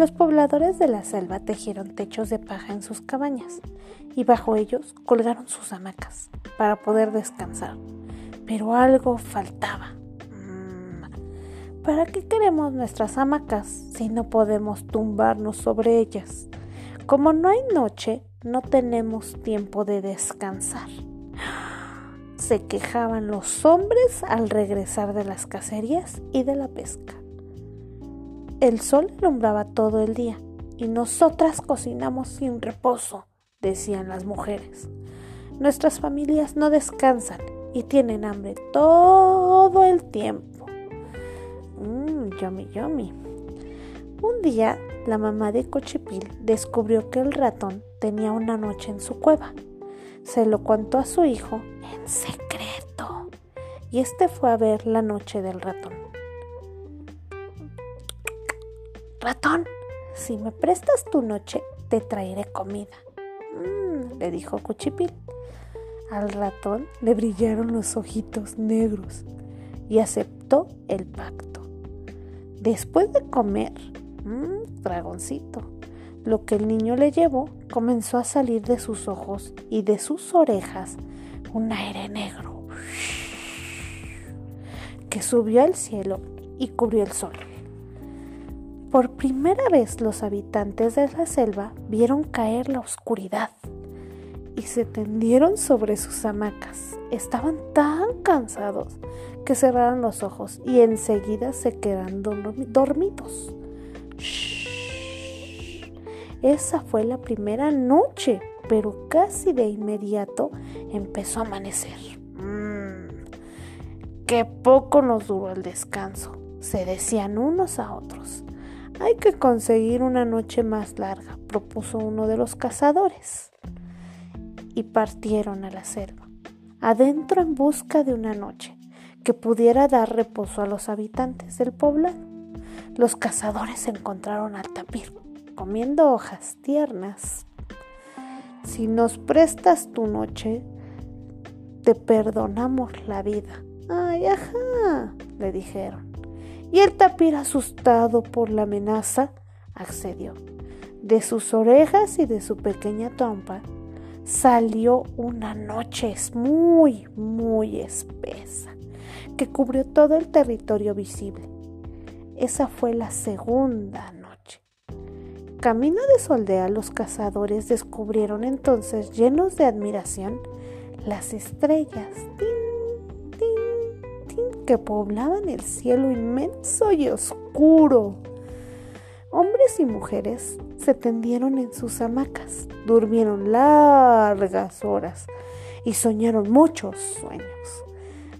Los pobladores de la selva tejieron techos de paja en sus cabañas y bajo ellos colgaron sus hamacas para poder descansar. Pero algo faltaba. Mm, ¿Para qué queremos nuestras hamacas si no podemos tumbarnos sobre ellas? Como no hay noche, no tenemos tiempo de descansar. Se quejaban los hombres al regresar de las cacerías y de la pesca. El sol alumbraba todo el día y nosotras cocinamos sin reposo, decían las mujeres. Nuestras familias no descansan y tienen hambre todo el tiempo. Mmm, yummy, yummy. Un día, la mamá de Cochipil descubrió que el ratón tenía una noche en su cueva. Se lo contó a su hijo en secreto y este fue a ver la noche del ratón. Ratón, si me prestas tu noche, te traeré comida, mm, le dijo Cuchipil. Al ratón le brillaron los ojitos negros y aceptó el pacto. Después de comer, mmm, dragoncito, lo que el niño le llevó comenzó a salir de sus ojos y de sus orejas un aire negro que subió al cielo y cubrió el sol. Por primera vez los habitantes de la selva vieron caer la oscuridad y se tendieron sobre sus hamacas. Estaban tan cansados que cerraron los ojos y enseguida se quedaron dormidos. Esa fue la primera noche, pero casi de inmediato empezó a amanecer. Mm, qué poco nos duró el descanso, se decían unos a otros. Hay que conseguir una noche más larga, propuso uno de los cazadores. Y partieron a la selva, adentro en busca de una noche que pudiera dar reposo a los habitantes del poblado. Los cazadores encontraron al tapir comiendo hojas tiernas. Si nos prestas tu noche, te perdonamos la vida. Ay, ajá, le dijeron. Y el tapir, asustado por la amenaza, accedió. De sus orejas y de su pequeña trompa salió una noche muy, muy espesa que cubrió todo el territorio visible. Esa fue la segunda noche. Camino de su aldea, los cazadores descubrieron entonces, llenos de admiración, las estrellas que poblaban el cielo inmenso y oscuro. Hombres y mujeres se tendieron en sus hamacas, durmieron largas horas y soñaron muchos sueños.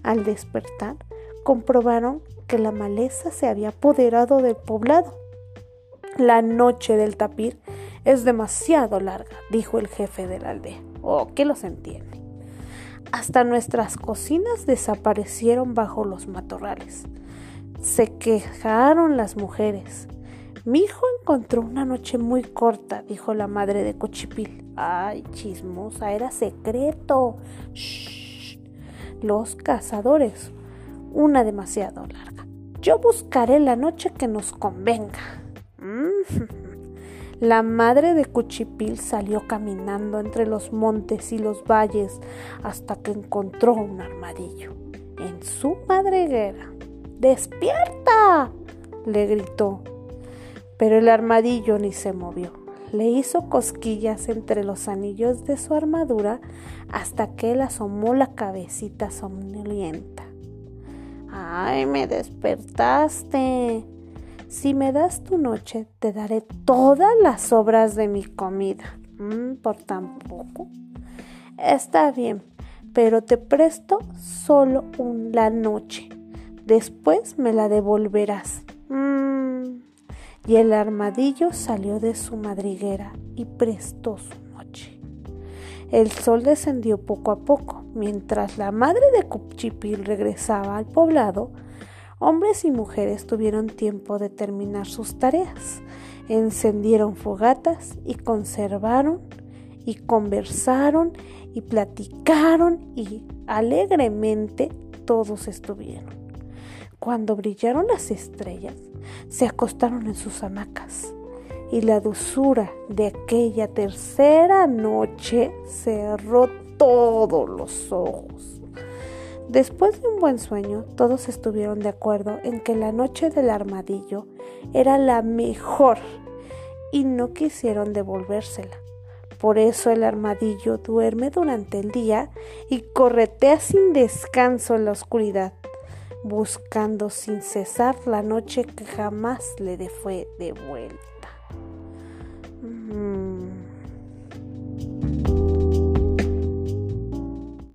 Al despertar, comprobaron que la maleza se había apoderado del poblado. La noche del tapir es demasiado larga, dijo el jefe de la aldea. Oh, ¿qué los entiende? Hasta nuestras cocinas desaparecieron bajo los matorrales. Se quejaron las mujeres. Mi hijo encontró una noche muy corta, dijo la madre de Cochipil. Ay, chismosa, era secreto. Shh. Los cazadores. Una demasiado larga. Yo buscaré la noche que nos convenga. Mm. La madre de Cuchipil salió caminando entre los montes y los valles hasta que encontró un armadillo en su madriguera. ¡Despierta! le gritó. Pero el armadillo ni se movió. Le hizo cosquillas entre los anillos de su armadura hasta que él asomó la cabecita somnolienta. ¡Ay, me despertaste! Si me das tu noche, te daré todas las obras de mi comida. Mm, por tan poco. Está bien, pero te presto solo una noche. Después me la devolverás. Mm. Y el armadillo salió de su madriguera y prestó su noche. El sol descendió poco a poco. Mientras la madre de Cuchipil regresaba al poblado, hombres y mujeres tuvieron tiempo de terminar sus tareas, encendieron fogatas y conservaron y conversaron y platicaron y alegremente todos estuvieron. Cuando brillaron las estrellas, se acostaron en sus hamacas y la dulzura de aquella tercera noche cerró todos los ojos. Después de un buen sueño, todos estuvieron de acuerdo en que la noche del armadillo era la mejor y no quisieron devolvérsela. Por eso el armadillo duerme durante el día y corretea sin descanso en la oscuridad, buscando sin cesar la noche que jamás le fue de vuelta. Mm.